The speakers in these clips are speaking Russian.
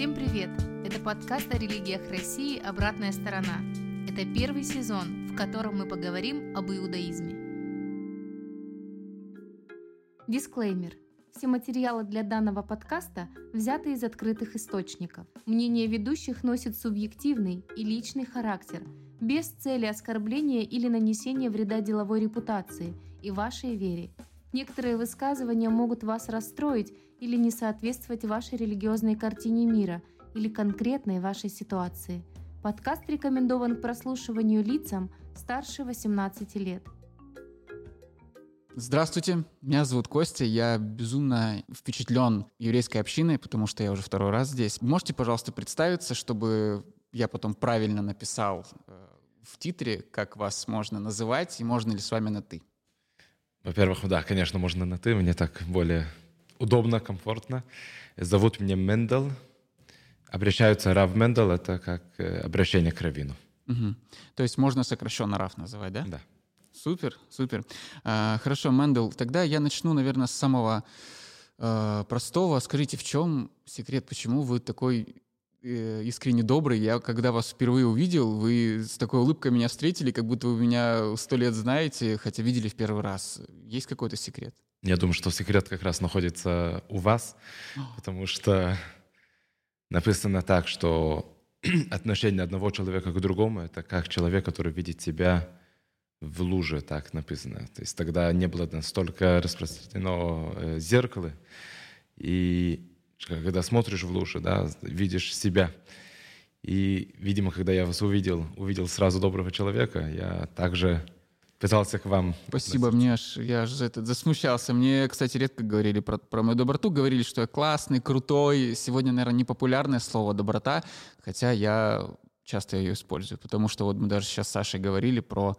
Всем привет! Это подкаст о религиях России «Обратная сторона». Это первый сезон, в котором мы поговорим об иудаизме. Дисклеймер. Все материалы для данного подкаста взяты из открытых источников. Мнение ведущих носит субъективный и личный характер, без цели оскорбления или нанесения вреда деловой репутации и вашей вере. Некоторые высказывания могут вас расстроить или не соответствовать вашей религиозной картине мира или конкретной вашей ситуации. Подкаст рекомендован к прослушиванию лицам старше 18 лет. Здравствуйте, меня зовут Костя, я безумно впечатлен еврейской общиной, потому что я уже второй раз здесь. Можете, пожалуйста, представиться, чтобы я потом правильно написал э, в титре, как вас можно называть, и можно ли с вами на «ты»? Во-первых, да, конечно, можно на «ты», мне так более удобно, комфортно. Зовут меня Мендел. Обращаются Рав Мендел, это как э, обращение к Равину. Угу. То есть можно сокращенно Рав называть, да? Да. Супер, супер. А, хорошо, Мендел, тогда я начну, наверное, с самого а, простого. Скажите, в чем секрет, почему вы такой э, искренне добрый. Я, когда вас впервые увидел, вы с такой улыбкой меня встретили, как будто вы меня сто лет знаете, хотя видели в первый раз. Есть какой-то секрет? Я думаю, что секрет как раз находится у вас, потому что написано так, что отношение одного человека к другому — это как человек, который видит себя в луже, так написано. То есть тогда не было настолько распространено э, зеркало, и когда смотришь в луже, да, видишь себя. И, видимо, когда я вас увидел, увидел сразу доброго человека, я также пытался к вам. Спасибо, относиться. мне аж, я аж этот, засмущался. Мне, кстати, редко говорили про, про мою доброту, говорили, что я классный, крутой. Сегодня, наверное, непопулярное слово «доброта», хотя я часто ее использую, потому что вот мы даже сейчас с Сашей говорили про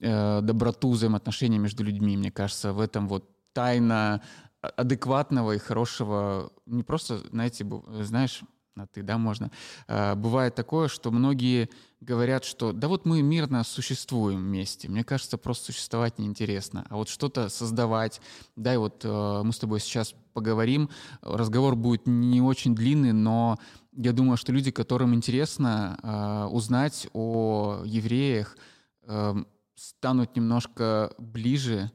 э, доброту взаимоотношений между людьми. Мне кажется, в этом вот тайна адекватного и хорошего, не просто, знаете, знаешь, на ты, да, можно. А, бывает такое, что многие говорят, что да вот мы мирно существуем вместе. Мне кажется, просто существовать неинтересно. А вот что-то создавать, да, и вот э, мы с тобой сейчас поговорим. Разговор будет не очень длинный, но я думаю, что люди, которым интересно э, узнать о евреях, э, станут немножко ближе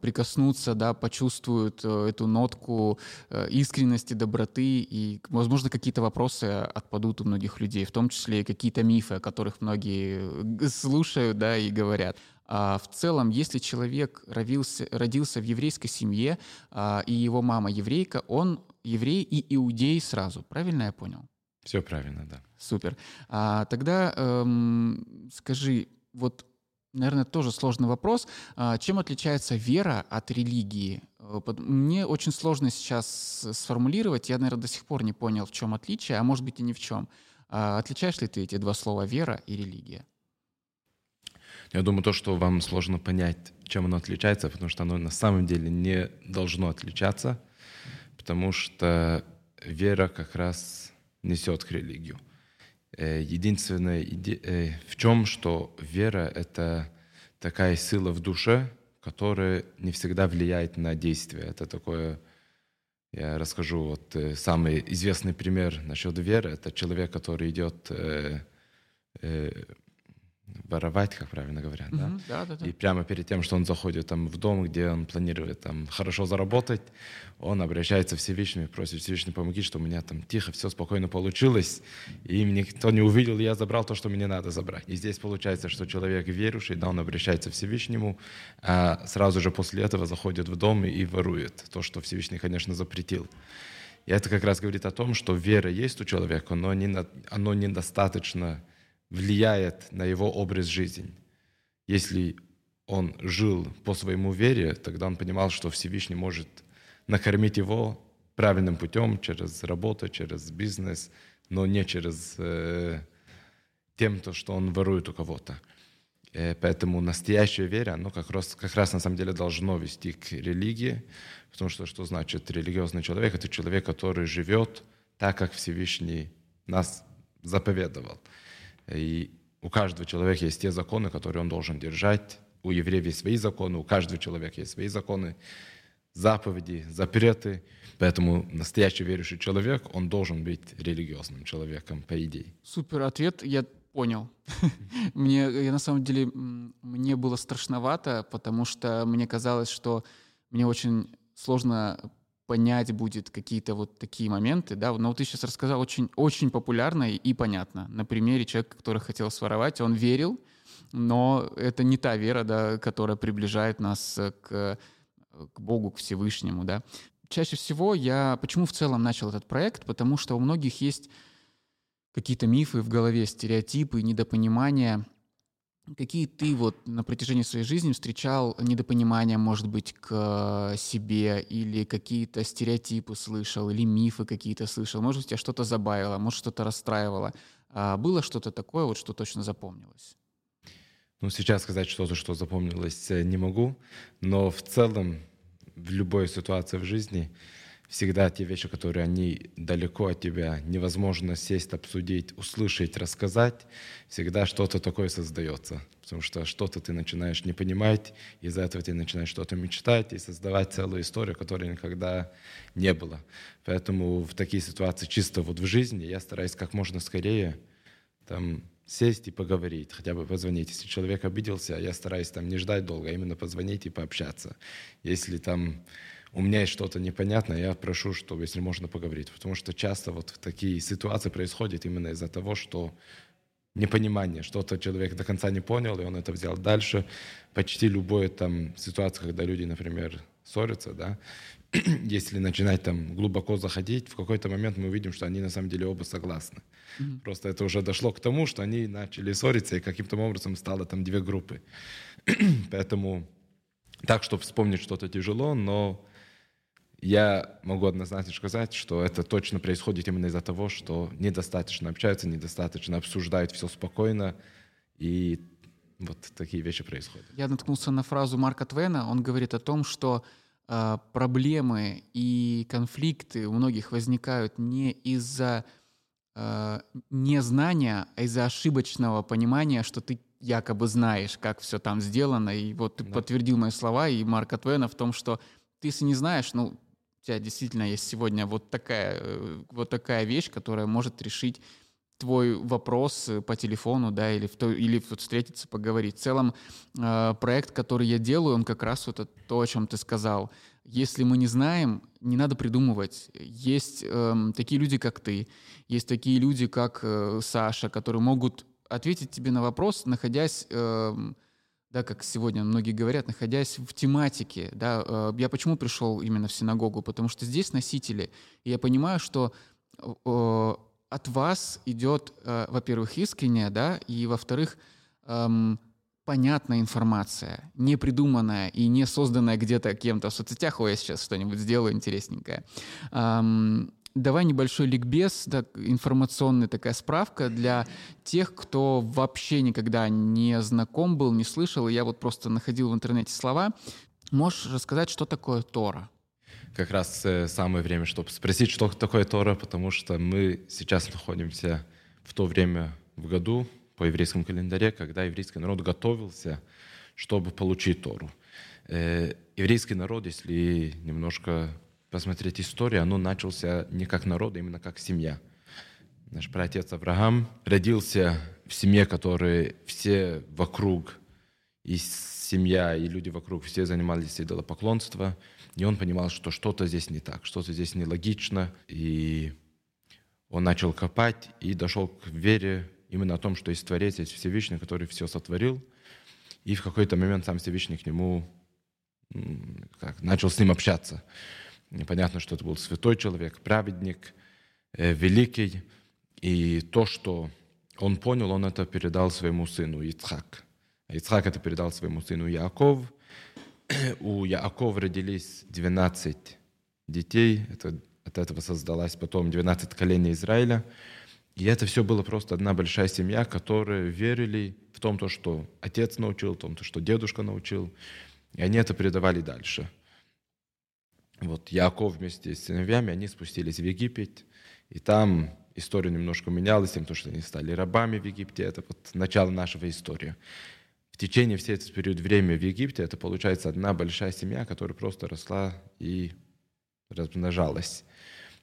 прикоснуться, да, почувствуют э, эту нотку э, искренности, доброты, и, возможно, какие-то вопросы отпадут у многих людей, в том числе и какие-то мифы, о которых многие слушают, да, и говорят. А в целом, если человек родился, родился в еврейской семье, а, и его мама еврейка, он еврей и иудей сразу, правильно я понял? Все правильно, да. Супер. А, тогда эм, скажи, вот Наверное, тоже сложный вопрос. А, чем отличается вера от религии? Э, мне очень сложно сейчас сформулировать. Я, наверное, до сих пор не понял, в чем отличие, а может быть и ни в чем. А, отличаешь ли ты эти два слова «вера» и «религия»? Я думаю, то, что вам сложно понять, чем оно отличается, потому что оно на самом деле не должно отличаться, потому что вера как раз несет к религию. Э, единственное э, в чем, что вера — это такая сила в душе, которая не всегда влияет на действие. Это такое, я расскажу, вот э, самый известный пример насчет веры. Это человек, который идет воровать, как правильно говорят, да? Mm-hmm. да, да, да. И прямо перед тем, что он заходит там в дом, где он планирует там хорошо заработать, он обращается к Всевышнему, просит Всевышний помоги, что у меня там тихо, все спокойно получилось, и никто не увидел, я забрал то, что мне надо забрать. И здесь получается, что человек верующий, да, он обращается к Всевышнему, а сразу же после этого заходит в дом и ворует то, что Всевышний, конечно, запретил. И это как раз говорит о том, что вера есть у человека, но не, оно недостаточно влияет на его образ жизни. Если он жил по своему вере, тогда он понимал, что Всевышний может накормить его правильным путем, через работу, через бизнес, но не через э, тем, то, что он ворует у кого-то. Э, поэтому настоящая вера, оно как раз, как раз на самом деле должно вести к религии, потому что что значит религиозный человек? Это человек, который живет так, как Всевышний нас заповедовал. И у каждого человека есть те законы, которые он должен держать. У евреев есть свои законы, у каждого человека есть свои законы. заповеди, запреты. Поэтому настоящий верующий человек, он должен быть религиозным человеком, по идее. Супер ответ, я понял. мне, я на самом деле, мне было страшновато, потому что мне казалось, что мне очень сложно понять будет какие-то вот такие моменты, да, но вот ты сейчас рассказал очень, очень популярно и понятно. На примере человека, который хотел своровать, он верил, но это не та вера, да, которая приближает нас к, к Богу, к Всевышнему, да. Чаще всего я, почему в целом начал этот проект, потому что у многих есть какие-то мифы в голове, стереотипы, недопонимания, Какие ты вот на протяжении своей жизни встречал недопонимания, может быть, к себе, или какие-то стереотипы слышал, или мифы какие-то слышал? Может, тебя что-то забавило, может, что-то расстраивало? А было что-то такое, вот, что точно запомнилось? Ну, сейчас сказать что-то, что запомнилось, э, не могу, но в целом в любой ситуации в жизни всегда те вещи, которые они далеко от тебя, невозможно сесть, обсудить, услышать, рассказать, всегда что-то такое создается. Потому что что-то ты начинаешь не понимать, из-за этого ты начинаешь что-то мечтать и создавать целую историю, которой никогда не было. Поэтому в такие ситуации чисто вот в жизни я стараюсь как можно скорее там, сесть и поговорить, хотя бы позвонить. Если человек обиделся, я стараюсь там не ждать долго, а именно позвонить и пообщаться. Если там у меня есть что-то непонятное, я прошу, чтобы, если можно, поговорить. Потому что часто вот такие ситуации происходят именно из-за того, что непонимание, что-то человек до конца не понял, и он это взял дальше. Почти любая там ситуация, когда люди, например, ссорятся, да, если начинать там глубоко заходить, в какой-то момент мы увидим, что они на самом деле оба согласны. Mm-hmm. Просто это уже дошло к тому, что они начали ссориться, и каким-то образом стало там две группы. Поэтому так, чтобы вспомнить что-то тяжело, но я могу однозначно сказать, что это точно происходит именно из-за того, что недостаточно общаются, недостаточно обсуждают все спокойно, и вот такие вещи происходят. Я наткнулся на фразу Марка Твена, он говорит о том, что э, проблемы и конфликты у многих возникают не из-за э, незнания, а из-за ошибочного понимания, что ты якобы знаешь, как все там сделано, и вот ты да. подтвердил мои слова и Марка Твена в том, что ты, если не знаешь, ну, у тебя действительно есть сегодня вот такая, э, вот такая вещь, которая может решить твой вопрос э, по телефону, да, или, в то, или вот встретиться, поговорить. В целом, э, проект, который я делаю, он как раз вот то, о чем ты сказал. Если мы не знаем, не надо придумывать. Есть э, такие люди, как ты, есть такие люди, как э, Саша, которые могут ответить тебе на вопрос, находясь э, да, как сегодня многие говорят, находясь в тематике, да, э, я почему пришел именно в синагогу, потому что здесь носители, и я понимаю, что э, от вас идет, э, во-первых, искренняя, да, и, во-вторых, эм, понятная информация, не придуманная и не созданная где-то кем-то в соцсетях, ой, я сейчас что-нибудь сделаю интересненькое. Эм, Давай небольшой ликбез, так, информационная такая справка для тех, кто вообще никогда не знаком был, не слышал. Я вот просто находил в интернете слова. Можешь рассказать, что такое Тора? Как раз э, самое время, чтобы спросить, что такое Тора, потому что мы сейчас находимся в то время в году по еврейскому календаре, когда еврейский народ готовился, чтобы получить Тору. Э, еврейский народ, если немножко посмотреть историю, оно начался не как народ, а именно как семья. Наш праотец Авраам родился в семье, которой все вокруг, и семья, и люди вокруг, все занимались идолопоклонством, и он понимал, что что-то здесь не так, что-то здесь нелогично, и он начал копать и дошел к вере именно о том, что есть Творец, есть Всевышний, который все сотворил, и в какой-то момент сам Всевышний к нему как, начал с ним общаться. Непонятно, что это был святой человек, праведник, э, великий. И то, что он понял, он это передал своему сыну Ицхак. А Ицхак это передал своему сыну Яков. У Якова родились 12 детей. Это, от этого создалась потом 12 коленей Израиля. И это все было просто одна большая семья, которые верили в том, то, что отец научил, в том, то, что дедушка научил. И они это передавали дальше – вот Яков вместе с сыновьями, они спустились в Египет, и там история немножко менялась, тем, то, что они стали рабами в Египте. Это вот начало нашего истории. в течение всей этот период времени в Египте это получается одна большая семья, которая просто росла и размножалась.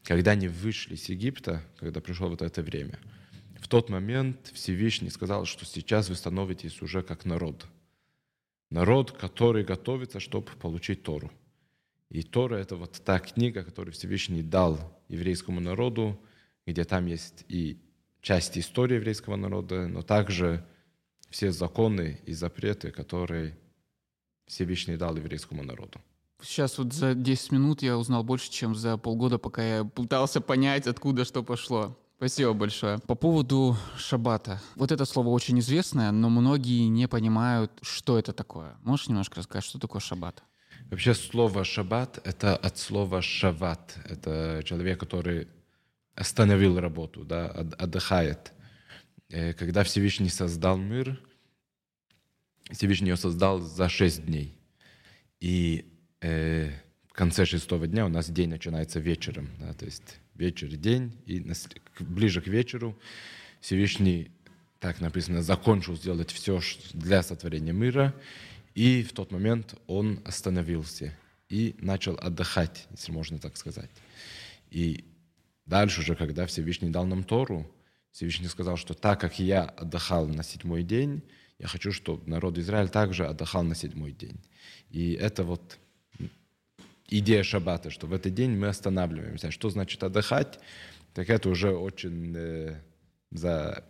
Когда они вышли из Египта, когда пришло вот это время, в тот момент Всевышний сказал, что сейчас вы становитесь уже как народ. Народ, который готовится, чтобы получить Тору. И Тора — это вот та книга, которую Всевышний дал еврейскому народу, где там есть и часть истории еврейского народа, но также все законы и запреты, которые Всевышний дал еврейскому народу. Сейчас вот за 10 минут я узнал больше, чем за полгода, пока я пытался понять, откуда что пошло. Спасибо большое. По поводу шаббата. Вот это слово очень известное, но многие не понимают, что это такое. Можешь немножко рассказать, что такое шаббат? Вообще слово «шаббат» — это от слова «шават». Это человек, который остановил работу, да, отдыхает. Э, когда Всевышний создал мир, Всевышний его создал за шесть дней. И э, в конце шестого дня у нас день начинается вечером. Да, то есть вечер, день, и ближе к вечеру Всевышний, так написано, закончил сделать все для сотворения мира, и в тот момент он остановился и начал отдыхать, если можно так сказать. И дальше уже, когда Всевышний дал нам Тору, Всевышний сказал, что так как я отдыхал на седьмой день, я хочу, чтобы народ Израиль также отдыхал на седьмой день. И это вот идея шаббата, что в этот день мы останавливаемся. Что значит отдыхать? Так это уже очень э, за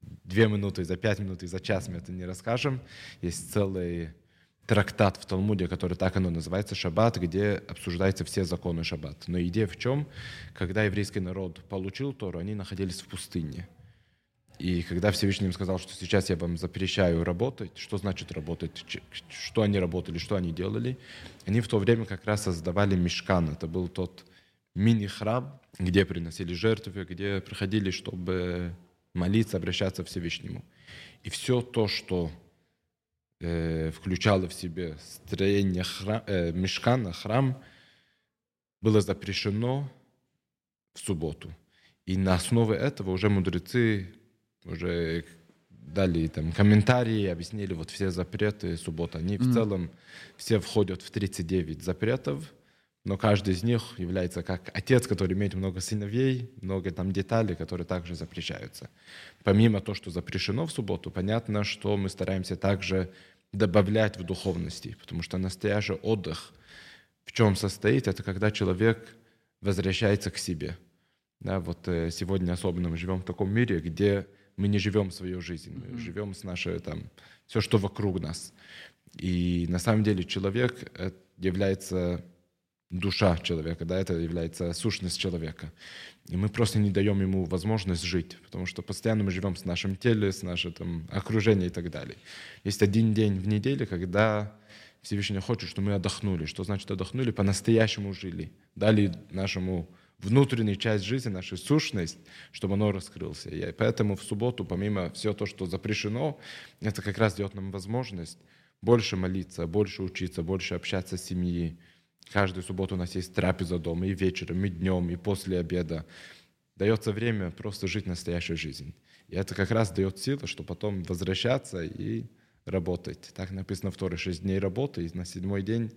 две минуты, за пять минут и за час мы это не расскажем. Есть целый трактат в Талмуде, который так оно называется, Шаббат, где обсуждаются все законы Шаббат. Но идея в чем? Когда еврейский народ получил Тору, они находились в пустыне. И когда Всевышний им сказал, что сейчас я вам запрещаю работать, что значит работать, что они работали, что они делали, они в то время как раз создавали мешкан. Это был тот мини-храм, где приносили жертвы, где приходили, чтобы молиться, обращаться к Всевышнему. И все то, что включало в себе строение храм, э, мешкана, храм, было запрещено в субботу. И на основе этого уже мудрецы уже дали там комментарии, объяснили вот все запреты субботы. Они mm. в целом все входят в 39 запретов, но каждый из них является как отец, который имеет много сыновей, много там деталей, которые также запрещаются. Помимо того, что запрещено в субботу, понятно, что мы стараемся также добавлять в духовности, потому что настоящий отдых в чем состоит, это когда человек возвращается к себе. Да, вот э, сегодня особенно мы живем в таком мире, где мы не живем свою жизнь, мы mm-hmm. живем с нашей там все, что вокруг нас. И на самом деле человек э, является душа человека, да, это является сущность человека. И мы просто не даем ему возможность жить, потому что постоянно мы живем с нашим телом, с нашим там, окружением и так далее. Есть один день в неделе, когда Всевышний хочет, чтобы мы отдохнули. Что значит отдохнули? По-настоящему жили. Дали нашему внутреннюю часть жизни, нашу сущность, чтобы оно раскрылся. И поэтому в субботу, помимо всего то, что запрещено, это как раз дает нам возможность больше молиться, больше учиться, больше общаться с семьей. Каждую субботу у нас есть трапеза дома, и вечером, и днем, и после обеда. Дается время просто жить настоящую жизнь. И это как раз дает силы, чтобы потом возвращаться и работать. Так написано в Торе, шесть дней работы, и на седьмой день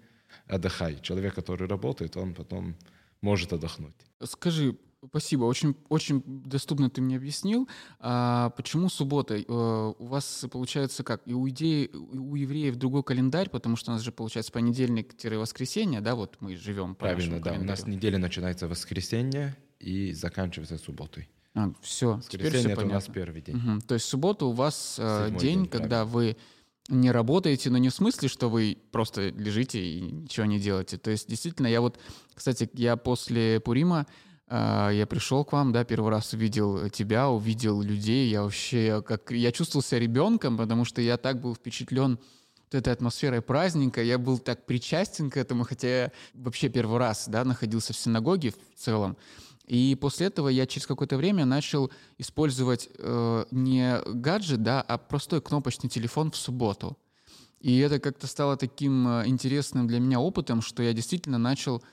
отдыхай. Человек, который работает, он потом может отдохнуть. Скажи, спасибо, очень, очень доступно ты мне объяснил. А почему суббота? Э, у вас получается как? И у, идеи, у евреев другой календарь, потому что у нас же получается понедельник-воскресенье, да, вот мы живем по Правильно, да. У нас неделя начинается воскресенье и заканчивается субботой. А, все, теперь все понятно. у нас первый день. Угу. То есть суббота у вас э, день, день, когда правильно. вы не работаете, но не в смысле, что вы просто лежите и ничего не делаете. То есть, действительно, я вот, кстати, я после Пурима, я пришел к вам, да, первый раз увидел тебя, увидел людей, я вообще, как, я чувствовал себя ребенком, потому что я так был впечатлен вот этой атмосферой праздника, я был так причастен к этому, хотя я вообще первый раз, да, находился в синагоге в целом, и после этого я через какое-то время начал использовать э, не гаджет, да, а простой кнопочный телефон в субботу. И это как-то стало таким э, интересным для меня опытом, что я действительно начал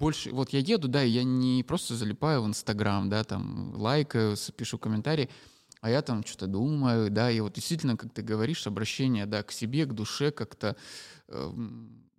больше... Вот я еду, да, я не просто залипаю в Инстаграм, да, там лайкаю, пишу комментарии, а я там что-то думаю, да, и вот действительно, как ты говоришь, обращение, да, к себе, к душе, как-то э,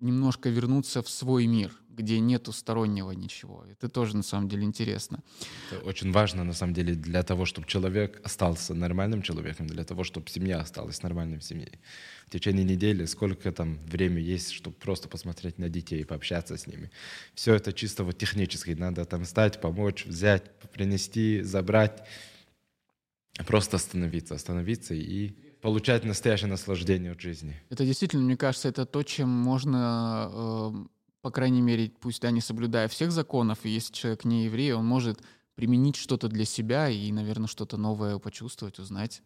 немножко вернуться в свой мир, где нету стороннего ничего. Это тоже на самом деле интересно. Это очень важно на самом деле для того, чтобы человек остался нормальным человеком, для того, чтобы семья осталась нормальной семьей. В течение недели сколько там времени есть, чтобы просто посмотреть на детей, пообщаться с ними. Все это чисто вот технически. Надо там стать, помочь, взять, принести, забрать. Просто остановиться, остановиться и получать настоящее наслаждение от жизни. Это действительно, мне кажется, это то, чем можно, э, по крайней мере, пусть да, не соблюдая всех законов, и если человек не еврей, он может применить что-то для себя и, наверное, что-то новое почувствовать, узнать.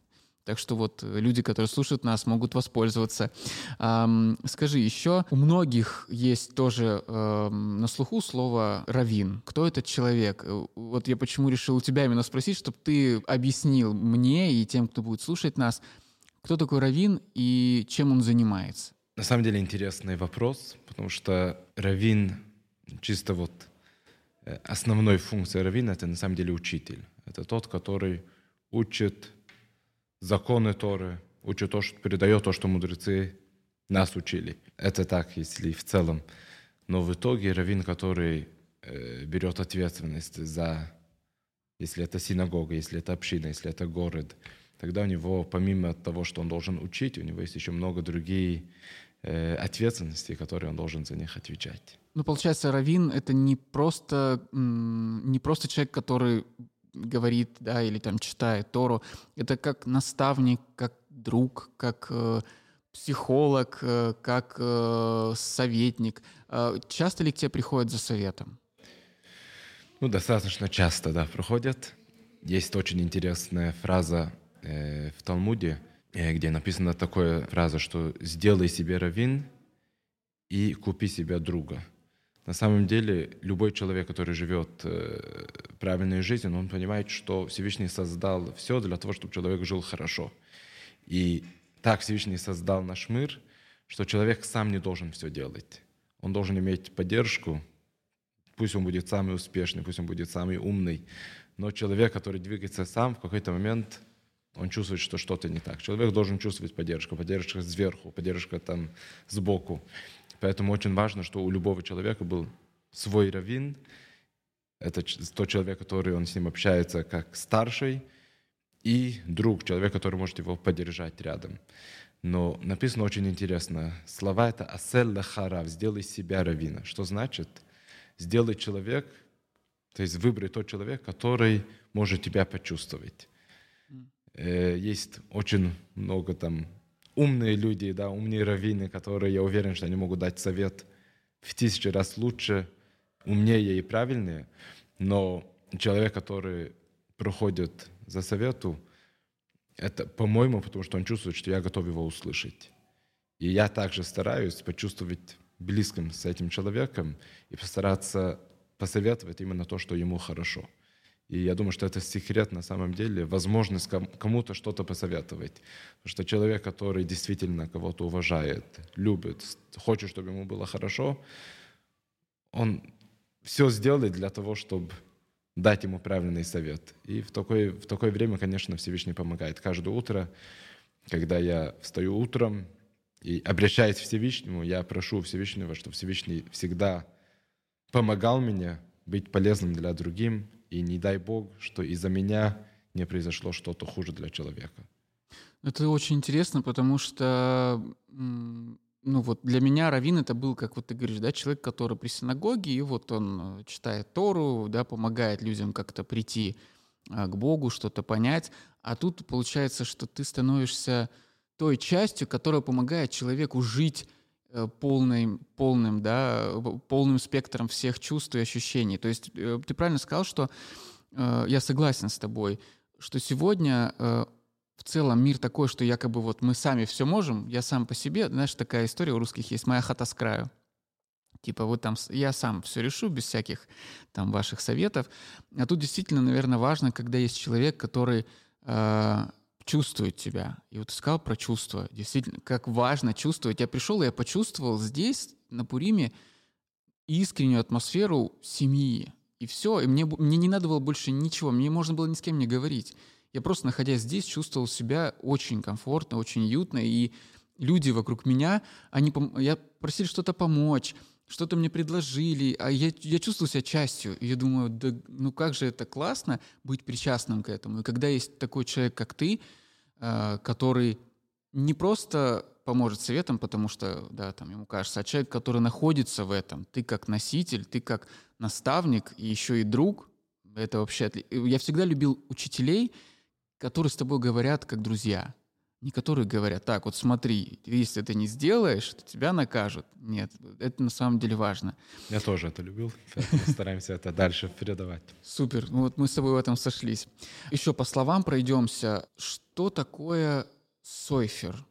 Так что вот э, люди, которые слушают нас, могут воспользоваться. Эм, скажи, еще у многих есть тоже эм, на слуху слово «равин». Кто этот человек? Э, вот я почему решил у тебя именно спросить, чтобы ты объяснил мне и тем, кто будет слушать нас, кто такой равин и чем он занимается? На самом деле интересный вопрос, потому что равин чисто вот э, основной функцией равина это на самом деле учитель. Это тот, который учит законы Торы, учит то, что передает то, что мудрецы нас учили. Это так, если в целом. Но в итоге раввин, который э, берет ответственность за, если это синагога, если это община, если это город, тогда у него, помимо того, что он должен учить, у него есть еще много других э, ответственностей, которые он должен за них отвечать. Ну, получается, раввин — это не просто, не просто человек, который говорит, да, или там читает Тору, это как наставник, как друг, как э, психолог, э, как э, советник. Э, часто ли к тебе приходят за советом? Ну, достаточно часто, да, приходят. Есть очень интересная фраза в Талмуде, э, где написана такая фраза, что «сделай себе равин и купи себе друга». На самом деле, любой человек, который живет э, правильной жизнью, он понимает, что Всевышний создал все для того, чтобы человек жил хорошо. И так Всевышний создал наш мир, что человек сам не должен все делать. Он должен иметь поддержку, пусть он будет самый успешный, пусть он будет самый умный, но человек, который двигается сам, в какой-то момент он чувствует, что что-то не так. Человек должен чувствовать поддержку, поддержка сверху, поддержка там сбоку. Поэтому очень важно, что у любого человека был свой раввин. Это тот человек, который он с ним общается как старший, и друг, человек, который может его поддержать рядом. Но написано очень интересно. Слова это «асел лахарав» – «сделай себя равина». Что значит? Сделай человек, то есть выбрать тот человек, который может тебя почувствовать. Э, есть очень много там умные люди, да, умные раввины, которые, я уверен, что они могут дать совет в тысячу раз лучше, умнее и правильнее, но человек, который проходит за совету, это, по-моему, потому что он чувствует, что я готов его услышать. И я также стараюсь почувствовать близким с этим человеком и постараться посоветовать именно то, что ему хорошо. И я думаю, что это секрет на самом деле, возможность кому-то что-то посоветовать. Потому что человек, который действительно кого-то уважает, любит, хочет, чтобы ему было хорошо, он все сделает для того, чтобы дать ему правильный совет. И в такое, в такое время, конечно, Всевышний помогает. Каждое утро, когда я встаю утром и обращаюсь к Всевышнему, я прошу Всевышнего, чтобы Всевышний всегда помогал мне быть полезным для другим, и не дай Бог, что из-за меня не произошло что-то хуже для человека. Это очень интересно, потому что ну вот для меня Равин это был, как вот ты говоришь, да, человек, который при синагоге, и вот он э, читает Тору, да, помогает людям как-то прийти а, к Богу, что-то понять. А тут получается, что ты становишься той частью, которая помогает человеку жить Э, полным, полным, да, полным спектром всех чувств и ощущений. То есть э, ты правильно сказал, что э, я согласен с тобой, что сегодня в целом мир такой, что якобы вот мы сами все можем, я сам по себе, знаешь, такая история у русских есть, моя хата с краю. Типа вот там я сам все решу без всяких там ваших советов. А тут действительно, наверное, важно, когда есть человек, который чувствует тебя. И вот ты сказал про чувства. Действительно, как важно чувствовать. Я пришел, и я почувствовал здесь, на Пуриме, искреннюю атмосферу семьи. И все. И мне, мне не надо было больше ничего. Мне можно было ни с кем не говорить. я просто, находясь здесь, чувствовал себя очень комфортно, очень уютно, и люди вокруг меня, они, я просили что-то помочь, что-то мне предложили, а я, я чувствовал себя частью. И я думаю, да, ну как же это классно быть причастным к этому. И когда есть такой человек, как ты, э, который не просто поможет советом, потому что, да, там ему кажется, а человек, который находится в этом, ты как носитель, ты как наставник и еще и друг, это вообще... Я всегда любил учителей, которые с тобой говорят как друзья. Не которые говорят, так, вот смотри, если ты не сделаешь, то тебя накажут. Нет, это на самом деле важно. Я тоже это любил, стараемся это дальше передавать. Супер, ну вот мы с тобой в этом сошлись. Еще по словам пройдемся. Что такое сойфер?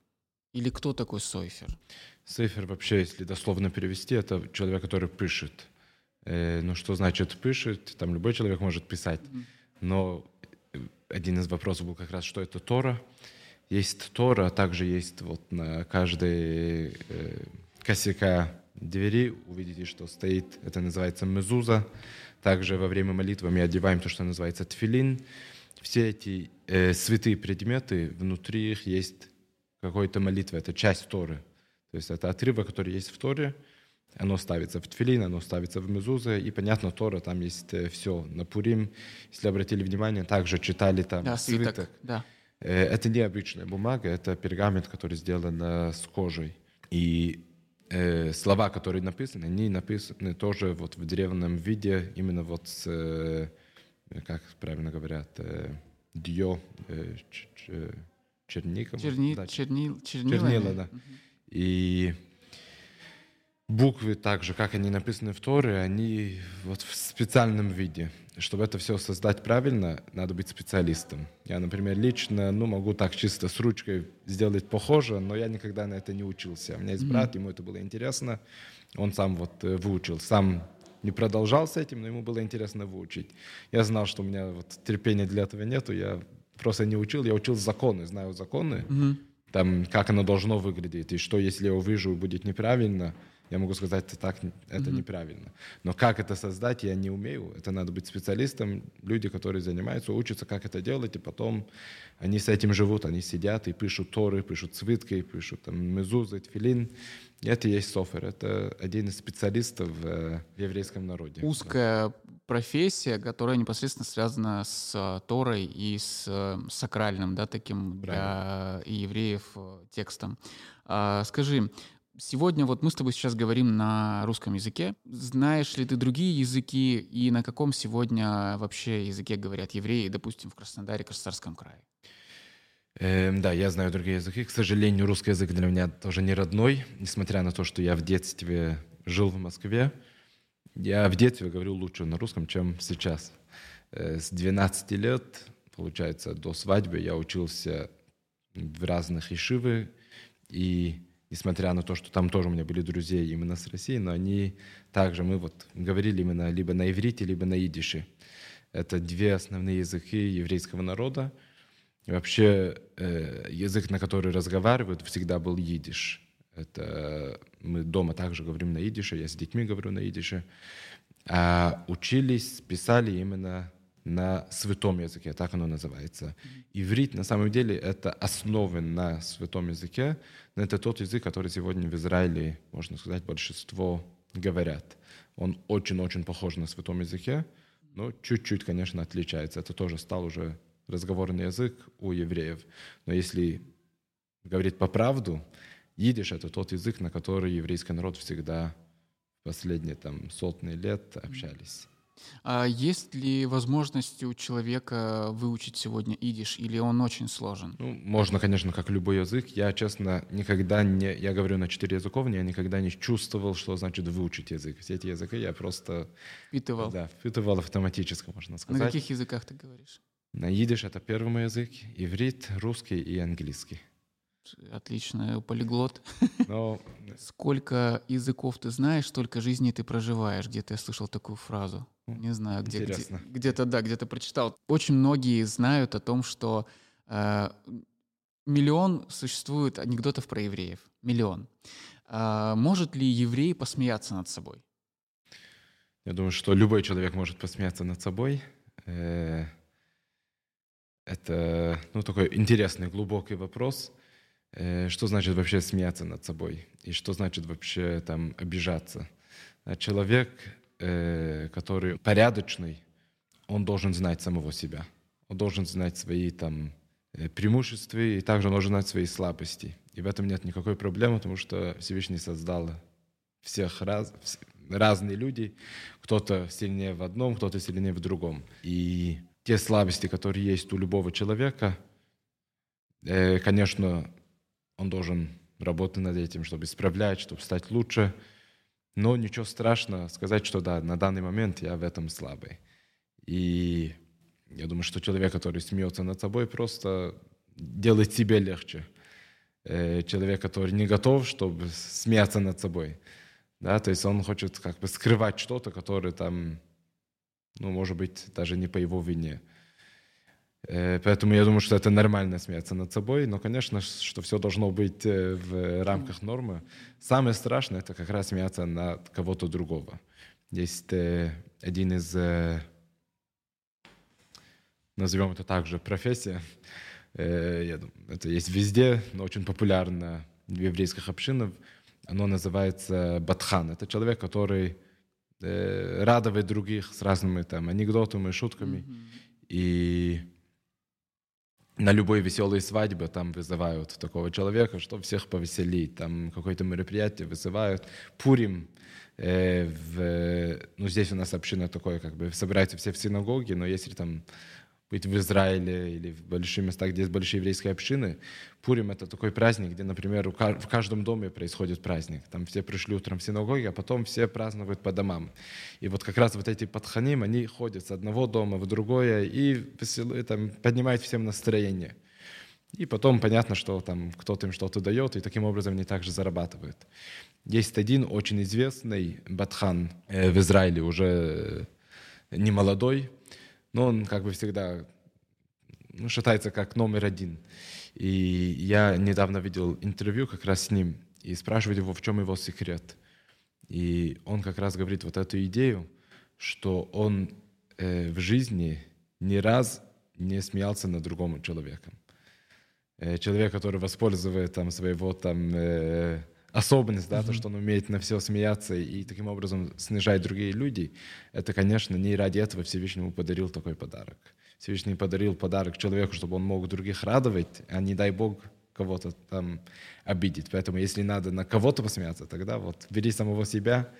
Или кто такой сойфер? Сойфер вообще, если дословно перевести, это человек, который пишет. Э, ну, что значит пишет? Там любой человек может писать. Но один из вопросов был как раз, что это Тора. Есть Тора, а также есть вот на каждой э, косяка двери, увидите, что стоит, это называется мезуза. Также во время молитвы мы одеваем то, что называется тфилин. Все эти э, святые предметы, внутри их есть какой-то молитва, это часть Торы. То есть это отрывок, который есть в Торе, оно ставится в тфилин, оно ставится в мезузы, и, понятно, Тора, там есть э, все. На Пурим, если обратили внимание, также читали там да, свиток. свиток. Да. Э, это не обычная бумага, это пергамент, который сделан э, с кожей. И э, слова, которые написаны, они написаны тоже вот в древнем виде, именно вот с, э, как правильно говорят, э, дьё, э, ч, ч, черником. Черни, да, чернил, чернила. Чернила, да. Угу. И буквы также, как они написаны в Торе, они вот в специальном виде. Чтобы это все создать правильно, надо быть специалистом. Я, например, лично, ну, могу так чисто с ручкой сделать похоже, но я никогда на это не учился. У меня есть брат, ему это было интересно. Он сам вот э, выучил, сам не продолжал с этим, но ему было интересно выучить. Я знал, что у меня вот терпения для этого нету, я просто не учил, я учил законы, знаю законы, mm-hmm. там, как оно должно выглядеть, и что, если я увижу, будет неправильно, я могу сказать, это так, это mm-hmm. неправильно. Но как это создать, я не умею. Это надо быть специалистом, люди, которые занимаются, учатся, как это делать, и потом они с этим живут, они сидят и пишут торы, пишут свитки, пишут там мезузы, тфилин. И это и есть софер. Это один из специалистов э, в еврейском народе. Узкая да. профессия, которая непосредственно связана с э, Торой и с э, сакральным, да, таким Правильно. для евреев текстом. А, скажи, Сегодня вот мы с тобой сейчас говорим на русском языке. Знаешь ли ты другие языки и на каком сегодня вообще языке говорят евреи, допустим, в Краснодаре, Краснодарском крае? Эм, да, я знаю другие языки. К сожалению, русский язык для меня тоже не родной, несмотря на то, что я в детстве жил в Москве. Я в детстве говорю лучше на русском, чем сейчас. Э, с 12 лет, получается, до свадьбы я учился в разных ишивы, и несмотря на то, что там тоже у меня были друзья именно с России, но они также, мы вот говорили именно либо на иврите, либо на идише. Это две основные языки еврейского народа. И вообще э, язык, на который разговаривают, всегда был идиш. Это мы дома также говорим на идише, я с детьми говорю на идише. А учились, писали именно на святом языке, так оно называется. Иврит, на самом деле, это основан на святом языке, но это тот язык, который сегодня в Израиле, можно сказать, большинство говорят. Он очень-очень похож на святом языке, но чуть-чуть, конечно, отличается. Это тоже стал уже разговорный язык у евреев. Но если говорить по правду, идиш — это тот язык, на который еврейский народ всегда последние там сотни лет общались. А есть ли возможность у человека выучить сегодня идиш, или он очень сложен? Ну, можно, конечно, как любой язык. Я, честно, никогда не... Я говорю на четыре языковни, я никогда не чувствовал, что значит выучить язык. Все эти языки я просто... Впитывал? Да, впитывал автоматически, можно сказать. На каких языках ты говоришь? На идиш это первый мой язык, иврит, русский и английский. Отлично, полиглот. Но... Сколько языков ты знаешь, столько жизней ты проживаешь. Где-то я слышал такую фразу. Не знаю, где, где, где-то, да, где-то прочитал. Очень многие знают о том, что э, миллион существует анекдотов про евреев. Миллион. Э, может ли еврей посмеяться над собой? Я думаю, что любой человек может посмеяться над собой. Э, это Это ну, такой интересный, глубокий вопрос. Э, что значит вообще смеяться над собой? И что значит вообще там обижаться? А человек, э, который порядочный, он должен знать самого себя. Он должен знать свои там э, преимущества, и также он должен знать свои слабости. И в этом нет никакой проблемы, потому что Всевышний создал всех раз, разные люди. Кто-то сильнее в одном, кто-то сильнее в другом. И те слабости, которые есть у любого человека, э, конечно, он должен работать над этим, чтобы исправлять, чтобы стать лучше. Но ничего страшного сказать, что да, на данный момент я в этом слабый. И я думаю, что человек, который смеется над собой, просто делает себе легче. Э, человек, который не готов, чтобы смеяться над собой. Да, то есть он хочет как бы скрывать что-то, которое там, ну, может быть, даже не по его вине. Э, поэтому я думаю, что это нормально смеяться над собой, но, конечно, что все должно быть э, в рамках нормы. Самое страшное — это как раз смеяться над кого-то другого. Есть один из, назовем это также, профессия, я думаю, это есть везде, но очень популярно в еврейских общинах, оно называется Батхан. Это человек, который э, радует других с разными там анекдотами, шутками. Mm-hmm. И на любой веселой свадьбе там вызывают такого человека, чтобы всех повеселить. Там какое-то мероприятие вызывают. Пурим э, в, ну, здесь у нас община такое, как бы собираются все в синагоге, но если там быть в Израиле или в больших местах, где есть большие еврейские общины. Пурим — это такой праздник, где, например, в каждом доме происходит праздник. Там все пришли утром в синагоги, а потом все празднуют по домам. И вот как раз вот эти подханим, они ходят с одного дома в другое и там, поднимают всем настроение. И потом понятно, что там кто-то им что-то дает, и таким образом они также зарабатывают. Есть один очень известный батхан э, в Израиле, уже не молодой, но он как бы всегда ну, считается как номер один. И я недавно видел интервью как раз с ним и спрашиваю его, в чем его секрет. И он как раз говорит вот эту идею, что он э, в жизни ни раз не смеялся над другим человеком. Э, человек, который воспользует там своего там э, особенность, да, mm-hmm. то, что он умеет на все смеяться и таким образом снижать другие люди, это, конечно, не ради этого Всевышнему подарил такой подарок. Всевышний подарил подарок человеку, чтобы он мог других радовать, а не дай Бог кого-то там обидеть. Поэтому если надо на кого-то посмеяться, тогда вот бери самого себя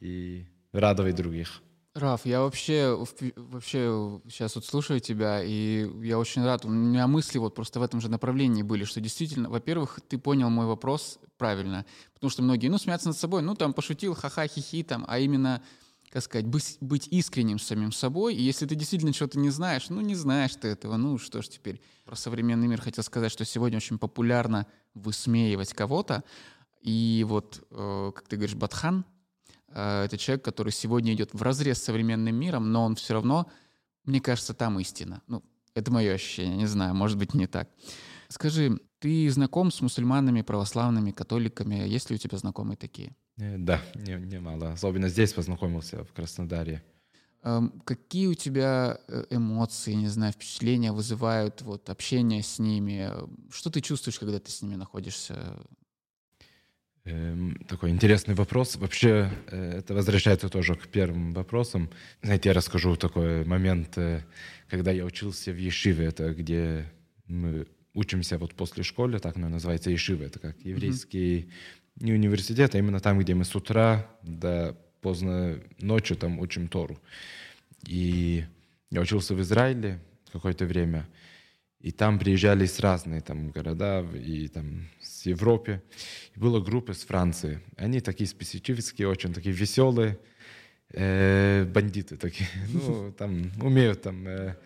и радуй других. Раф, я вообще, вообще сейчас вот слушаю тебя, и я очень рад. У меня мысли вот просто в этом же направлении были, что действительно, во-первых, ты понял мой вопрос правильно, потому что многие, ну, смеяться над собой, ну, там, пошутил, ха-ха, хихи, там, а именно, как сказать, быть, быть искренним с самим собой, и если ты действительно что-то не знаешь, ну, не знаешь ты этого, ну, что ж теперь. Про современный мир хотел сказать, что сегодня очень популярно высмеивать кого-то, и вот, э, как ты говоришь, Батхан — это человек, который сегодня идет в разрез с современным миром, но он все равно, мне кажется, там истина. Ну, это мое ощущение, не знаю, может быть, не так. Скажи, ты знаком с мусульманами, православными, католиками? Есть ли у тебя знакомые такие? Э, да, немало. Особенно здесь познакомился, в Краснодаре. Эм, какие у тебя э, эмоции, не знаю, впечатления вызывают вот, общение с ними? Что ты чувствуешь, когда ты с ними находишься такой интересный вопрос. Вообще, э, это возвращается тоже к первым вопросам. Знаете, я расскажу такой момент, э, когда я учился в Ешиве, это где мы учимся вот после школы, так оно называется Ешива, это как еврейский mm-hmm. не университет, а именно там, где мы с утра до поздно ночью там учим Тору. И я учился в Израиле какое-то время, и там приезжали с разные там города, и там с Европы. И была группа с Франции. Они такие специфические, очень такие веселые, э, бандиты такие. Ну, там умеют там. Э,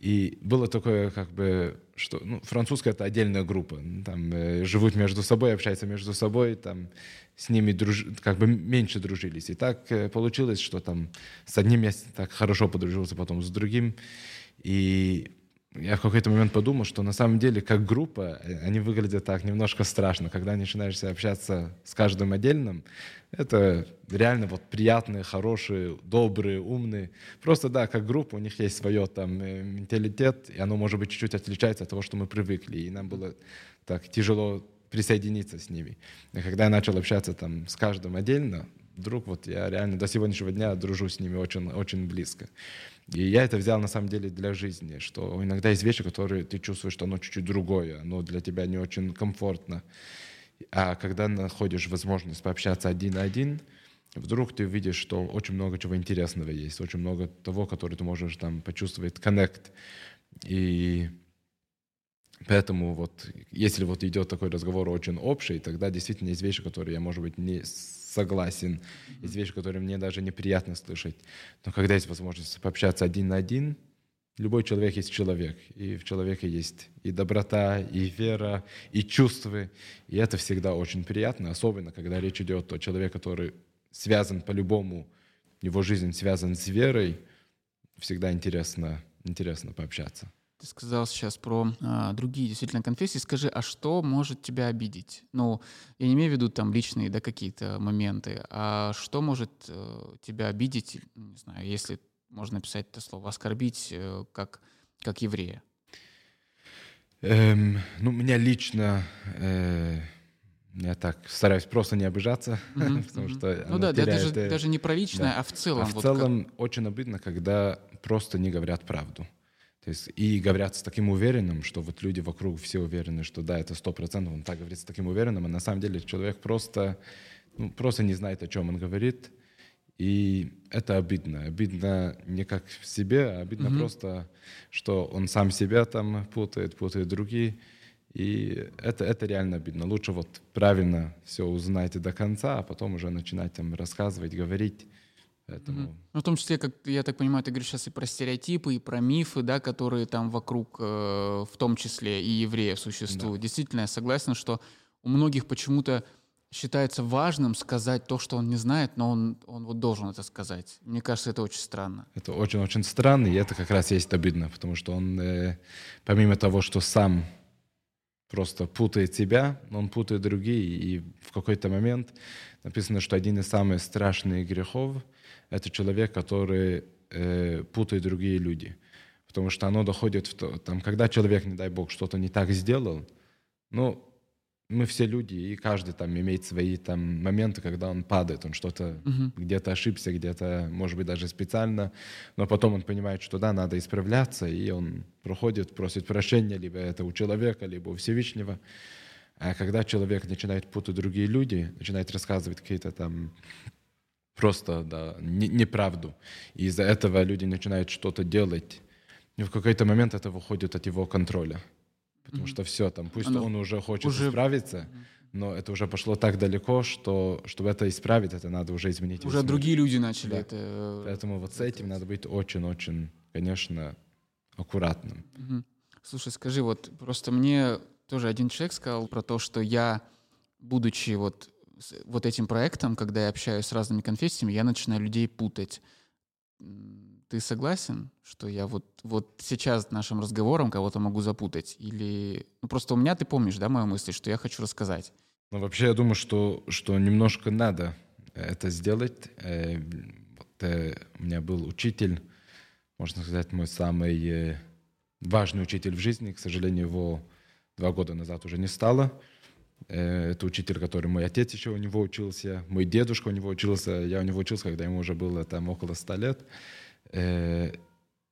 и было такое, как бы, что ну, французская это отдельная группа. Там э, живут между собой, общаются между собой, там с ними друж... как бы меньше дружились. И так э, получилось, что там с одним я так хорошо подружился, потом с другим. И я в какой-то момент подумал, что на самом деле как группа э, они выглядят так немножко страшно. Когда начинаешь общаться с каждым отдельным, это реально вот приятные, хорошие, добрые, умные. Просто да, как группа у них есть свое там э, менталитет, и оно может быть чуть-чуть отличается от того, что мы привыкли. И нам было так тяжело присоединиться с ними. И когда я начал общаться там с каждым отдельно, вдруг вот я реально до сегодняшнего дня дружу с ними очень, очень близко. И я это взял на самом деле для жизни, что иногда есть вещи, которые ты чувствуешь, что оно чуть-чуть другое, оно для тебя не очень комфортно. А когда находишь возможность пообщаться один на один, вдруг ты видишь, что очень много чего интересного есть, очень много того, который ты можешь там почувствовать, коннект. И поэтому вот, если вот идет такой разговор очень общий, тогда действительно есть вещи, которые я, может быть, не согласен. Есть вещи, которые мне даже неприятно слышать. Но когда есть возможность пообщаться один на один, любой человек есть человек. И в человеке есть и доброта, и вера, и чувства. И это всегда очень приятно, особенно когда речь идет о человеке, который связан по-любому, его жизнь связана с верой. Всегда интересно, интересно пообщаться. Ты сказал сейчас про а, другие действительно конфессии. Скажи, а что может тебя обидеть? Ну, я не имею в виду там личные, да, какие-то моменты, а что может э, тебя обидеть, не знаю, если можно написать это слово, оскорбить э, как, как еврея? Эм, ну, меня лично... Э, я так стараюсь просто не обижаться, mm-hmm. потому что... Ну да, теряет, даже, даже не про личное, да. а в целом. А в вот целом как... очень обидно, когда просто не говорят правду. То есть, и говорят с таким уверенным, что вот люди вокруг все уверены, что да, это сто процентов, он так говорит с таким уверенным, а на самом деле человек просто, ну, просто не знает, о чем он говорит, и это обидно. Обидно не как в себе, а обидно mm-hmm. просто, что он сам себя там путает, путает другие. И это, это реально обидно. Лучше вот правильно все узнать до конца, а потом уже начинать там рассказывать, говорить. Поэтому... Mm-hmm. Ну, в том числе, как я так понимаю, ты говоришь сейчас и про стереотипы, и про мифы, да, которые там вокруг, э, в том числе и евреев существуют. Да. Действительно, я согласен, что у многих почему-то считается важным сказать то, что он не знает, но он, он вот должен это сказать. Мне кажется, это очень странно. Это очень-очень странно, и это как раз есть обидно, потому что он, э, помимо того, что сам просто путает себя, он путает другие, и в какой-то момент написано, что один из самых страшных грехов — это человек, который э, путает другие люди. Потому что оно доходит в то, там, когда человек, не дай бог, что-то не так сделал, ну, мы все люди, и каждый там имеет свои там моменты, когда он падает, он что-то uh-huh. где-то ошибся, где-то, может быть, даже специально, но потом он понимает, что да, надо исправляться, и он проходит, просит прощения, либо это у человека, либо у Всевышнего. А когда человек начинает путать другие люди, начинает рассказывать какие-то там просто да, не, неправду. И из-за этого люди начинают что-то делать. И в какой-то момент это выходит от его контроля. Потому mm-hmm. что все, там, пусть Оно он уже хочет уже... исправиться, mm-hmm. но это уже пошло так далеко, что чтобы это исправить, это надо уже изменить. Уже другие люди начали да. это. Э, Поэтому вот с этим надо быть очень-очень, конечно, аккуратным. Mm-hmm. Слушай, скажи, вот просто мне тоже один человек сказал про то, что я, будучи вот вот этим проектом, когда я общаюсь с разными конфессиями, я начинаю людей путать. Ты согласен, что я вот, вот сейчас нашим разговором кого-то могу запутать? Или... Ну, просто у меня, ты помнишь, да, мою мысль, что я хочу рассказать? Ну, вообще, я думаю, что, что немножко надо это сделать. Э, вот, э, у меня был учитель, можно сказать, мой самый э, важный учитель в жизни. К сожалению, его два года назад уже не стало. Э, это учитель, который мой отец еще у него учился, мой дедушка у него учился, я у него учился, когда ему уже было там около ста лет. Э,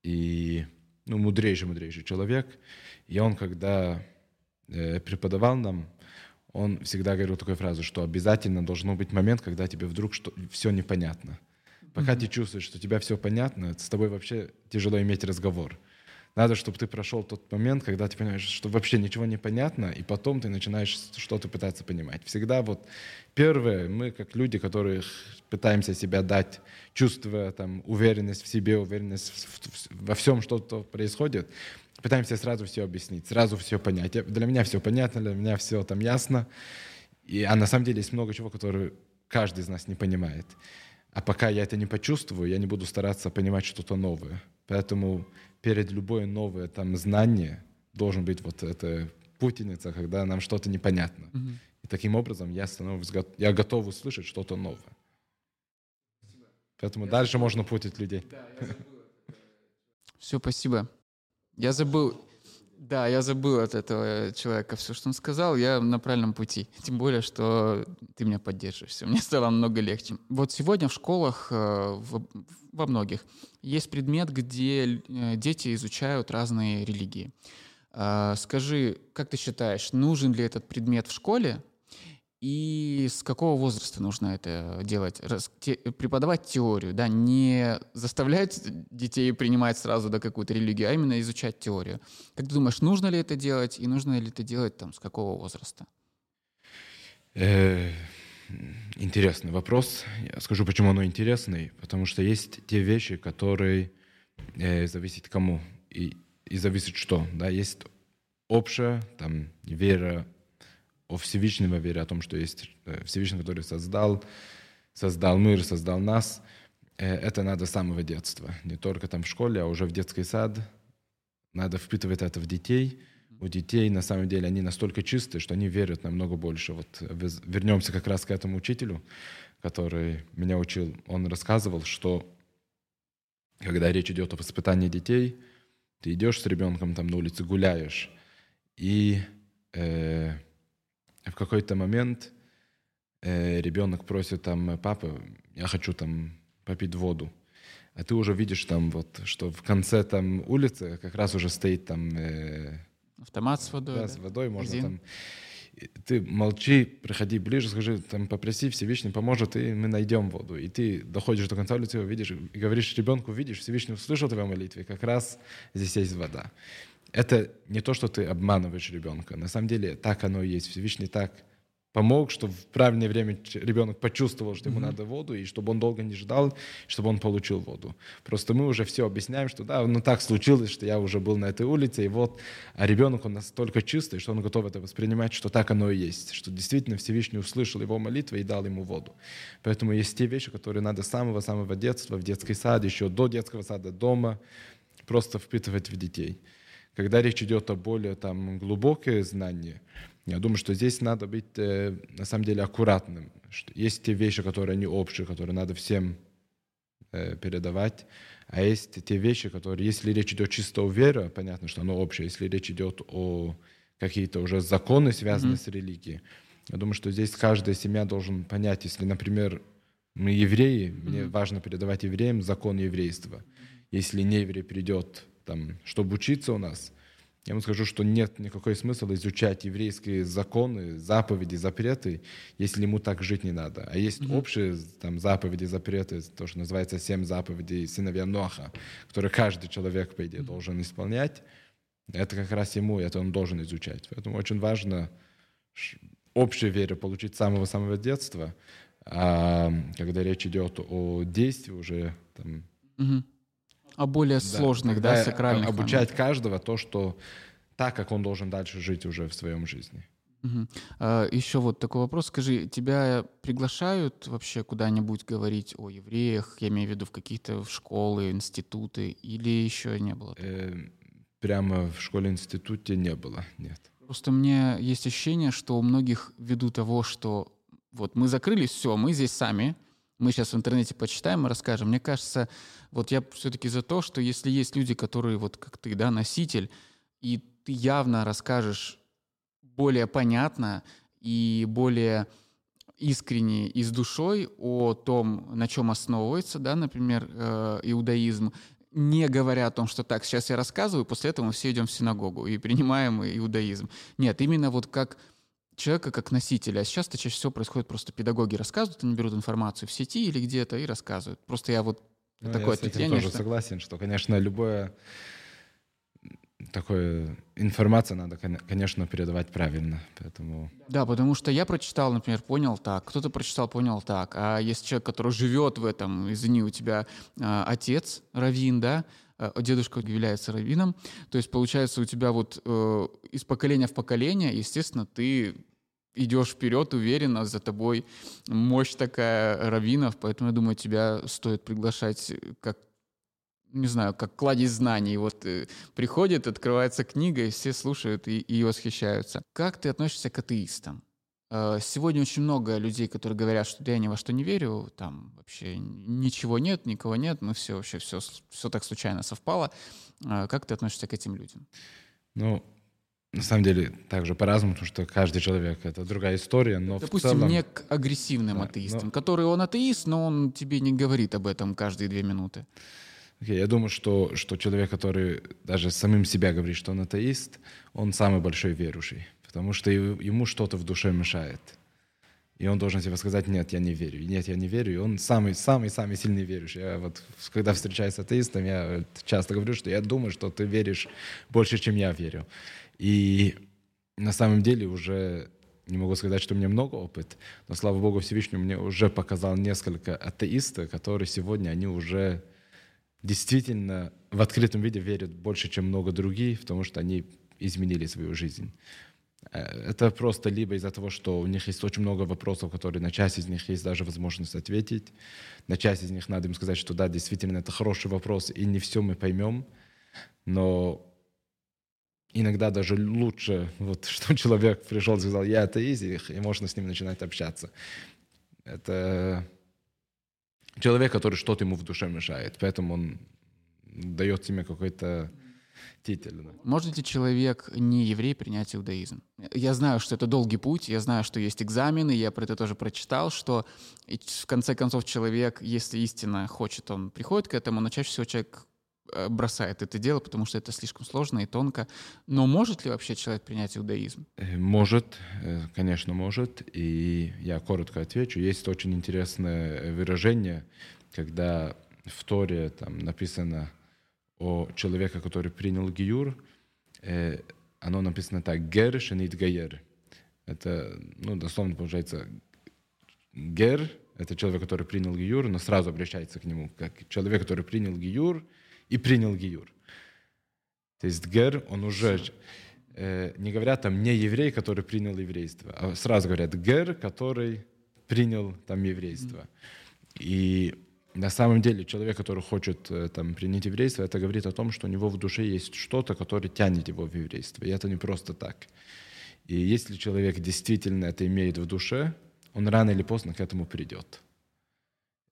и ну, мудрейший, мудрейший человек. И он, когда э, преподавал нам, он всегда говорил такую фразу, что обязательно должен быть момент, когда тебе вдруг что, все непонятно. Пока mm-hmm. ты чувствуешь, что тебя все понятно, с тобой вообще тяжело иметь разговор. Надо, чтобы ты прошел тот момент, когда ты понимаешь, что вообще ничего не понятно, и потом ты начинаешь что-то пытаться понимать. Всегда вот первое, мы как люди, которые пытаемся себя дать чувство, там, уверенность в себе, уверенность в, в, во всем, что то происходит, пытаемся сразу все объяснить, сразу все понять. Для меня все понятно, для меня все там ясно. И, а на самом деле есть много чего, которые каждый из нас не понимает. А пока я это не почувствую, я не буду стараться понимать что-то новое. Поэтому перед любое новое там знание должен быть вот эта путаница, когда нам что-то непонятно. Мгм. И таким образом я становлюсь, я готов услышать что-то новое. Поэтому дальше можно путать людей. Все, спасибо. Я забыл, да, я забыл от этого человека все, что он сказал. Я на правильном пути. Тем более, что ты меня поддерживаешь. Мне стало намного легче. Вот сегодня в школах, э, во многих, есть предмет, где э, дети изучают разные религии. А, Скажи, как ты считаешь, нужен ли этот предмет в школе? И с какого возраста нужно это делать? Рас- те- преподавать теорию, да, не заставлять детей принимать сразу да, какую-то религию, а именно изучать теорию. Как ты думаешь, нужно ли это делать, и нужно ли это делать там, с какого возраста? Э, Интересный вопрос. Я скажу, почему он интересный. Потому что есть те вещи, которые э, зависят кому и, и зависит что. Да? Есть общая там, вера о Всевышнем, вере о том, что есть э, Всевышний, который создал, создал мир, создал нас. Э, Это надо с самого детства. Не только там в школе, а уже в детский сад. Надо впитывать это в детей. У детей, на самом деле, они настолько чистые, что они верят намного больше. Вот вернемся как раз к этому учителю, который меня учил. Он рассказывал, что когда речь идет об испытании детей, ты идешь с ребенком там на улице, гуляешь, и э, в какой-то момент э, ребенок просит там, папа, я хочу там попить воду. А ты уже видишь там вот, что в конце там улицы как раз уже стоит там э, Автомат с водой? да, да? с водой, можно Бензин. там. Ты молчи, приходи ближе, скажи, там попроси, Всевышний поможет, и мы найдем воду. И ты доходишь до конца улицы, видишь, и говоришь ребенку, видишь, Всевышний услышал твою молитву, как раз здесь есть вода. Это не то, что ты обманываешь ребенка. На самом деле так оно и есть. Всевышний так помог, чтобы в правильное время ребенок почувствовал, что ему надо воду, и чтобы он долго не ждал, чтобы он получил воду. Просто мы уже все объясняем, что да, ну так случилось, что я уже был на этой улице, и вот, а ребенок, он настолько чистый, что он готов это воспринимать, что так оно и есть, что действительно Всевышний услышал его молитву и дал ему воду. Поэтому есть те вещи, которые надо с самого-самого детства, в детский сад, еще до детского сада, дома, просто впитывать в детей. Когда речь идет о более там глубокие знания, я думаю, что здесь надо быть э, на самом деле аккуратным. Что есть те вещи, которые они общие, которые надо всем э, передавать, а есть те вещи, которые, если речь идет чисто о вере, понятно, что оно общее. Если речь идет о какие-то уже законы, связанные с религией, я думаю, что здесь каждая семья должен понять, если, например, мы евреи, мне важно передавать евреям закон еврейства. Если не еврей придет, там, чтобы учиться у нас, я вам скажу, что нет никакой смысла изучать еврейские законы, заповеди, запреты, если ему так жить не надо. А есть общие там, заповеди, запреты, то, что называется семь заповедей сыновья Ноха, которые каждый человек, по идее, должен исполнять. Это как раз ему, это он должен изучать. Поэтому очень важно общую веру получить с самого-самого детства, а когда речь идет о действии уже там, Мгм. О более сложных, да, сакральных. обучать каждого то, что так, как он должен дальше жить уже в своем жизни. Мгм. А, еще вот такой вопрос. Скажи, тебя приглашают вообще куда-нибудь говорить о евреях, я имею в виду в какие-то школы, институты, или еще не было? Э, прямо в школе-институте не было, нет. Просто меня есть ощущение, что у многих ввиду того, что вот мы закрылись, все, мы здесь сами, мы сейчас в интернете почитаем и расскажем. Мне кажется, вот я все-таки за то, что если есть люди, которые вот как ты, да, носитель, и ты явно расскажешь более понятно и более искренне и с душой о том, на чем основывается, да, например, э, иудаизм, не говоря о том, что так, сейчас я рассказываю, после этого мы все идем в синагогу и принимаем иудаизм. Нет, именно вот как человека, как носителя. А сейчас-то чаще всего происходит просто педагоги рассказывают, они берут информацию в сети или где-то и рассказывают. Просто я вот Ну, такое я с этим тоже что- согласен, что, конечно, любое такое информация надо, кон- конечно, передавать правильно. Поэтому Да, потому что я прочитал, например, понял так, кто-то прочитал, понял так, а есть человек, который живет в этом, извини, у тебя а, отец раввин, да, а, дедушка является раввином, то есть получается у тебя вот э, из поколения в поколение, естественно, ты идешь вперед уверенно, за тобой мощь такая раввинов, поэтому я думаю, тебя стоит приглашать как не знаю, как кладезь знаний. Вот э, приходит, открывается книга, и все слушают и, и восхищаются. Как ты относишься к атеистам? Э, сегодня очень много людей, которые говорят, что я ни во что не верю, там вообще ничего нет, никого нет, ну все вообще все, все так случайно совпало. Э, как ты относишься к этим людям? Ну, на самом деле, также по-разному, потому что каждый человек — это другая история, но Допустим, в целом... не к агрессивным да, атеистам, но... который он атеист, но он тебе не говорит об этом каждые две минуты. Okay, я думаю, что, что человек, который даже самим себя говорит, что он атеист, он самый большой верующий, потому что ему что-то в душе мешает. И он должен себе сказать, нет, я не верю, нет, я не верю. И он самый-самый-самый сильный верующий. Я вот, когда встречаюсь с атеистом, я часто говорю, что я думаю, что ты веришь больше, чем я верю. И на самом деле уже не могу сказать, что у меня много опыта, но, слава Богу, Всевышний мне уже показал несколько атеистов, которые сегодня, они уже действительно в открытом виде верят больше, чем много других, потому что они изменили свою жизнь. Э, это просто либо из-за того, что у них есть очень много вопросов, которые на часть из них есть даже возможность ответить. На часть из них надо им сказать, что да, действительно, это хороший вопрос, и не все мы поймем. Но иногда даже лучше, вот, что человек пришел и сказал, я атеист, и можно с ним начинать общаться. Это человек, который что-то ему в душе мешает, поэтому он дает тебе какой-то титель. Да. Может ли человек, не еврей, принять иудаизм? Я знаю, что это долгий путь, я знаю, что есть экзамены, я про это тоже прочитал, что в конце концов человек, если истинно хочет, он приходит к этому, но чаще всего человек бросает это дело, потому что это слишком сложно и тонко. Но может ли вообще человек принять иудаизм? Э, может, э, конечно, может. И я коротко отвечу. Есть очень интересное выражение, когда в Торе там написано о человеке, который принял гиюр, э, оно написано так, гер шенит гайер. Это, ну, дословно получается, гер — это человек, который принял гиюр, но сразу обращается к нему, как человек, который принял гиюр и принял гиюр. То есть гер, он уже, э, не говорят там не еврей, который принял еврейство, а сразу говорят гер, который принял там еврейство. И на самом деле человек, который хочет э, там, принять еврейство, это говорит о том, что у него в душе есть что-то, которое тянет его в еврейство. И это не просто так. И если человек действительно это имеет в душе, он рано или поздно к этому придет.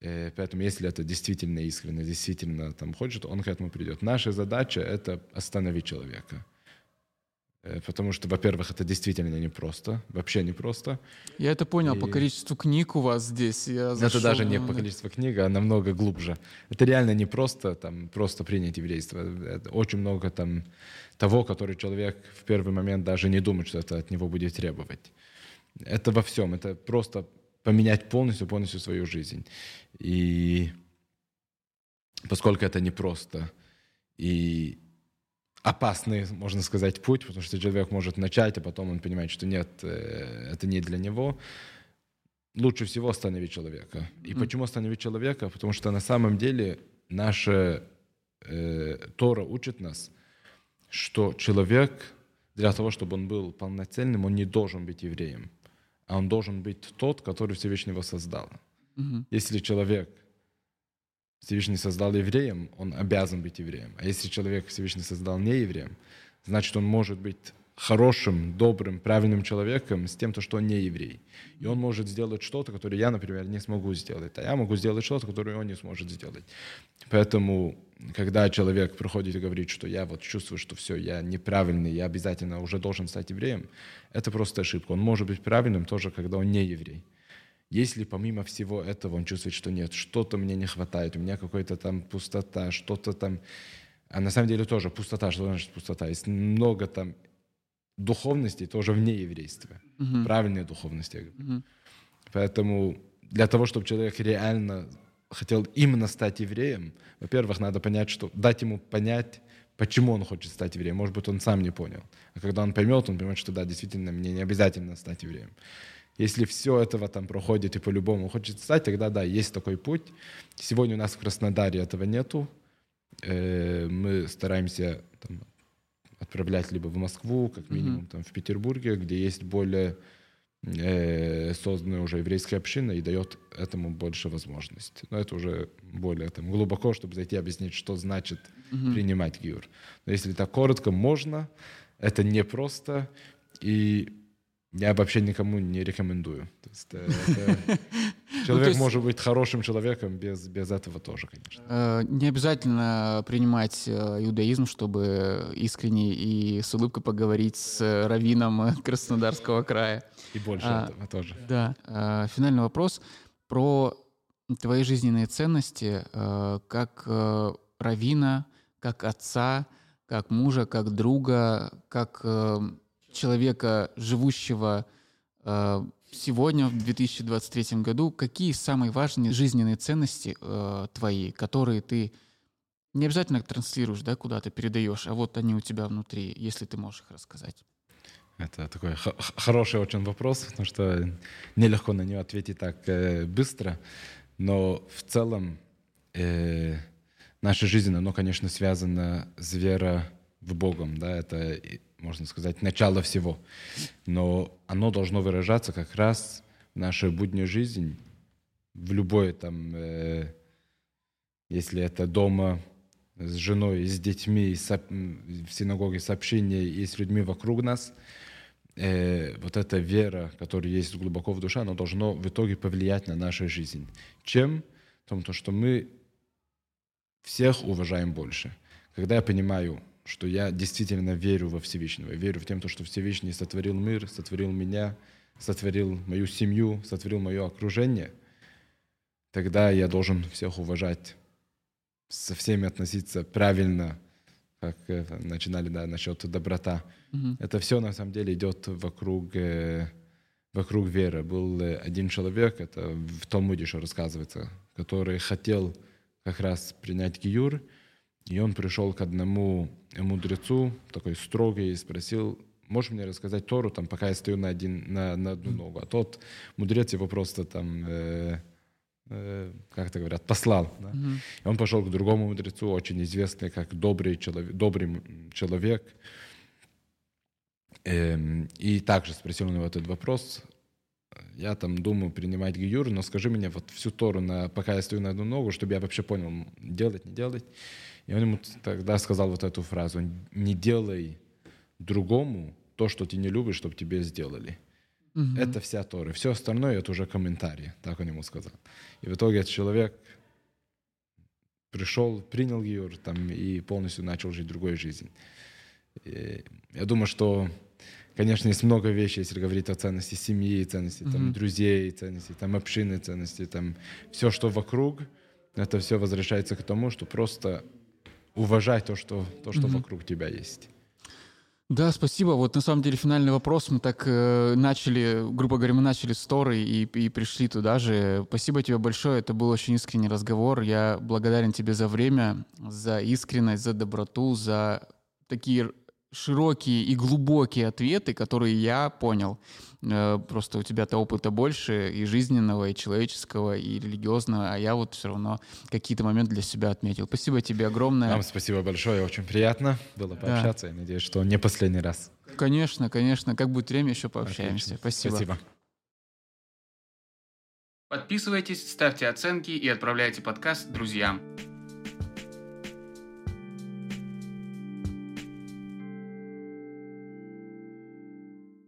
Э, поэтому если это действительно искренне, действительно там хочет, он к этому придет. Наша задача — это остановить человека. Э, потому что, во-первых, это действительно непросто, вообще непросто. Я это понял и... по количеству книг у вас здесь. Я зашел, это даже не по количеству книг, а намного глубже. Это реально не просто, там, просто принять еврейство. Это очень много там того, который человек в первый момент даже не думает, что это от него будет требовать. Это во всем. Это просто поменять полностью, полностью свою жизнь. И поскольку это непросто, и опасный, можно сказать, путь, потому что человек может начать, а потом он понимает, что нет, э, это не для него. Лучше всего остановить человека. И mm. почему остановить человека? Потому что на самом деле наша э, Тора учит нас, что человек для того, чтобы он был полноценным, он не должен быть евреем, а он должен быть тот, который Всевышний его создал. Mm-hmm. Если человек Всевышний создал евреем, он обязан быть евреем. А если человек Всевышний создал не евреем, значит, он может быть хорошим, добрым, правильным человеком с тем, то, что он не еврей. И он может сделать что-то, которое я, например, не смогу сделать, а я могу сделать что-то, которое он не сможет сделать. Поэтому, когда человек приходит и говорит, что я вот чувствую, что все, я неправильный, я обязательно уже должен стать евреем, это просто ошибка. Он может быть правильным тоже, когда он не еврей. Если помимо всего этого он чувствует, что нет, что-то мне не хватает, у меня какая-то там пустота, что-то там... А на самом деле тоже пустота, что значит пустота? Есть много там духовности тоже вне еврейства. Uh-huh. Правильной духовности. Uh-huh. Поэтому для того, чтобы человек реально хотел именно стать евреем, во-первых, надо понять, что дать ему понять, почему он хочет стать евреем. Может быть, он сам не понял. А когда он поймет, он поймет, что да, действительно, мне не обязательно стать евреем. Если все этого там проходит и по-любому хочет стать, тогда да, есть такой путь. Сегодня у нас в Краснодаре этого нету. Э, мы стараемся там, отправлять либо в Москву, как минимум, mm-hmm. там, в Петербурге, где есть более э, созданная уже еврейская община и дает этому больше возможностей. Но это уже более там, глубоко, чтобы зайти объяснить, что значит mm-hmm. принимать гиур. Но если так коротко, можно. Это непросто. И я вообще никому не рекомендую. То есть, э, это, человек ну, есть, может быть хорошим человеком без, без этого тоже, конечно. Э, не обязательно принимать э, иудаизм, чтобы искренне и с улыбкой поговорить с раввином Краснодарского края. И больше а, этого тоже. Да. Финальный вопрос про твои жизненные ценности э, как э, равина, как отца, как мужа, как друга, как э, человека, живущего э, сегодня, в 2023 году, какие самые важные жизненные ценности э, твои, которые ты не обязательно транслируешь, да, куда-то передаешь, а вот они у тебя внутри, если ты можешь их рассказать. Это такой хороший очень вопрос, потому что нелегко на него ответить так э, быстро, но в целом э, наша жизнь, оно, конечно, связано с верой в Богом, да, это можно сказать, начало всего. Но оно должно выражаться как раз в нашей будней жизни, в любой там, э, если это дома с женой, с детьми, с, в синагоге с общением и с людьми вокруг нас, э, вот эта вера, которая есть глубоко в душе, она должна в итоге повлиять на нашу жизнь. Чем? Потому что мы всех уважаем больше. Когда я понимаю, что я действительно верю во Всевышнего, верю в тем, что Всевышний сотворил мир, сотворил меня, сотворил мою семью, сотворил мое окружение, тогда я должен всех уважать, со всеми относиться правильно, как э, начинали да, насчет доброта. Mm-hmm. Это все на самом деле идет вокруг, э, вокруг веры. Был э, один человек, это в Талмуде еще рассказывается, который хотел как раз принять гиюр, и он пришел к одному мудрецу, такой строгий, и спросил, можешь мне рассказать Тору, там, пока я стою на, один, на, на одну ногу? А тот мудрец его просто там, э, э, как это говорят, послал. Да? Mm-hmm. И он пошел к другому мудрецу, очень известный как добрый человек, добрый человек. Э, и также спросил у него этот вопрос. Я там думаю принимать гиюр, но скажи мне вот всю Тору, на, пока я стою на одну ногу, чтобы я вообще понял, делать, не делать. И он ему тогда сказал вот эту фразу, не делай другому то, что ты не любишь, чтобы тебе сделали. Угу. Это вся Тора. Все остальное это уже комментарии, так он ему сказал. И в итоге этот человек пришел, принял ее там, и полностью начал жить другой жизнью. И я думаю, что, конечно, есть много вещей, если говорить о ценности семьи, ценности mm там, друзей, ценности там, общины, ценности, там, все, что вокруг, это все возвращается к тому, что просто уважать то, что, то, что mm-hmm. вокруг тебя есть. Да, спасибо. Вот на самом деле финальный вопрос. Мы так э, начали, грубо говоря, мы начали с Торы и, и пришли туда же. Спасибо тебе большое. Это был очень искренний разговор. Я благодарен тебе за время, за искренность, за доброту, за такие широкие и глубокие ответы, которые я понял. Э, просто у тебя-то опыта больше и жизненного, и человеческого, и религиозного, а я вот все равно какие-то моменты для себя отметил. Спасибо тебе огромное. Вам спасибо большое, очень приятно было пообщаться. Да. Я надеюсь, что не последний раз. Конечно, конечно. Как будет время, еще пообщаемся. Отлично. Спасибо. Спасибо. Подписывайтесь, ставьте оценки и отправляйте подкаст друзьям.